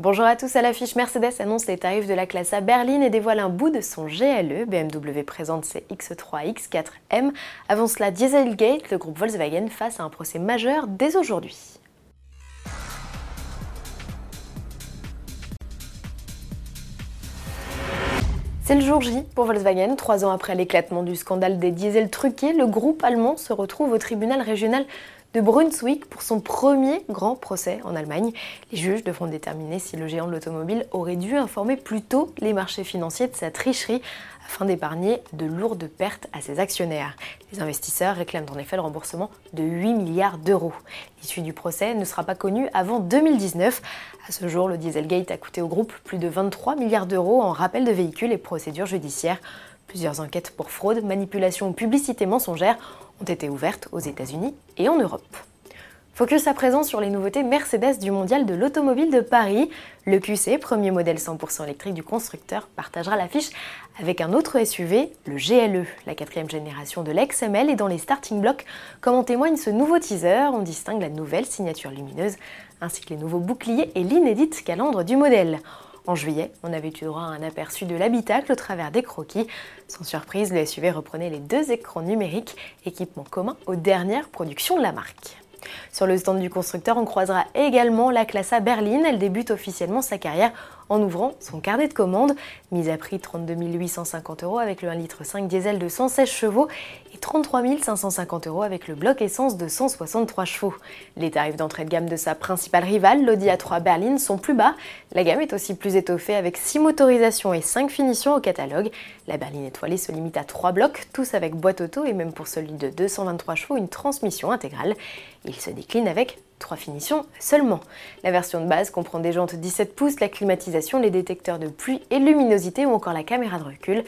Bonjour à tous, à l'affiche Mercedes annonce les tarifs de la classe A berline et dévoile un bout de son GLE. BMW présente ses X3, X4M. Avant cela, Dieselgate, le groupe Volkswagen face à un procès majeur dès aujourd'hui. C'est le jour J pour Volkswagen. Trois ans après l'éclatement du scandale des diesels truqués, le groupe allemand se retrouve au tribunal régional de Brunswick pour son premier grand procès en Allemagne. Les juges devront déterminer si le géant de l'automobile aurait dû informer plus tôt les marchés financiers de sa tricherie afin d'épargner de lourdes pertes à ses actionnaires. Les investisseurs réclament en effet le remboursement de 8 milliards d'euros. L'issue du procès ne sera pas connue avant 2019. À ce jour, le Dieselgate a coûté au groupe plus de 23 milliards d'euros en rappel de véhicules et procédures judiciaires. Plusieurs enquêtes pour fraude, manipulation ou publicité mensongère ont été ouvertes aux États-Unis et en Europe. Focus à présent sur les nouveautés Mercedes du Mondial de l'Automobile de Paris. Le QC, premier modèle 100% électrique du constructeur, partagera l'affiche avec un autre SUV, le GLE, la quatrième génération de l'XML, et dans les starting blocks, comme en témoigne ce nouveau teaser, on distingue la nouvelle signature lumineuse, ainsi que les nouveaux boucliers et l'inédite calandre du modèle. En juillet, on avait eu droit à un aperçu de l'habitacle au travers des croquis. Sans surprise, le SUV reprenait les deux écrans numériques, équipement commun aux dernières productions de la marque. Sur le stand du constructeur, on croisera également la classe A berline. Elle débute officiellement sa carrière en ouvrant son carnet de commandes. Mise à prix 32 850 euros avec le 1,5 litre diesel de 116 chevaux et 33 550 euros avec le bloc essence de 163 chevaux. Les tarifs d'entrée de gamme de sa principale rivale, l'Audi A3 berline, sont plus bas. La gamme est aussi plus étoffée avec 6 motorisations et 5 finitions au catalogue. La berline étoilée se limite à 3 blocs, tous avec boîte auto et même pour celui de 223 chevaux, une transmission intégrale. Il se décline avec trois finitions seulement. La version de base comprend des jantes 17 pouces, la climatisation, les détecteurs de pluie et luminosité ou encore la caméra de recul.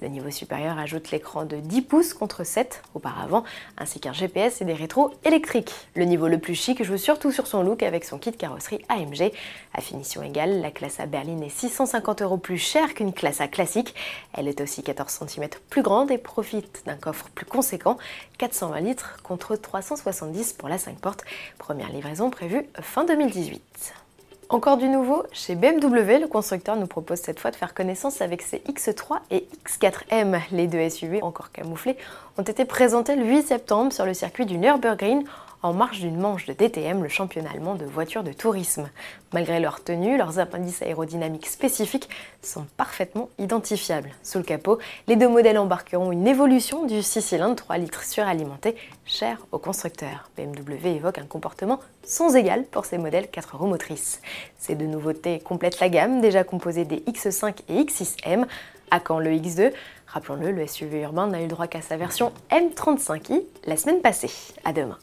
Le niveau supérieur ajoute l'écran de 10 pouces contre 7 auparavant, ainsi qu'un GPS et des rétros électriques. Le niveau le plus chic joue surtout sur son look avec son kit carrosserie AMG. À finition égale, la classe A berline est 650 euros plus chère qu'une classe A classique. Elle est aussi 14 cm plus grande et profite d'un coffre plus conséquent, 420 litres contre 370 pour la 5 portes. Première livraison prévue fin 2018. Encore du nouveau, chez BMW, le constructeur nous propose cette fois de faire connaissance avec ses X3 et X4M. Les deux SUV, encore camouflés, ont été présentés le 8 septembre sur le circuit du Nürburgring en marge d'une manche de DTM, le championnat allemand de voitures de tourisme. Malgré leur tenue, leurs appendices aérodynamiques spécifiques sont parfaitement identifiables. Sous le capot, les deux modèles embarqueront une évolution du 6 cylindres 3 litres suralimenté, cher aux constructeurs. BMW évoque un comportement sans égal pour ces modèles 4 roues motrices. Ces deux nouveautés complètent la gamme, déjà composée des X5 et X6M. À quand le X2 Rappelons-le, le SUV urbain n'a eu droit qu'à sa version M35i la semaine passée. À demain.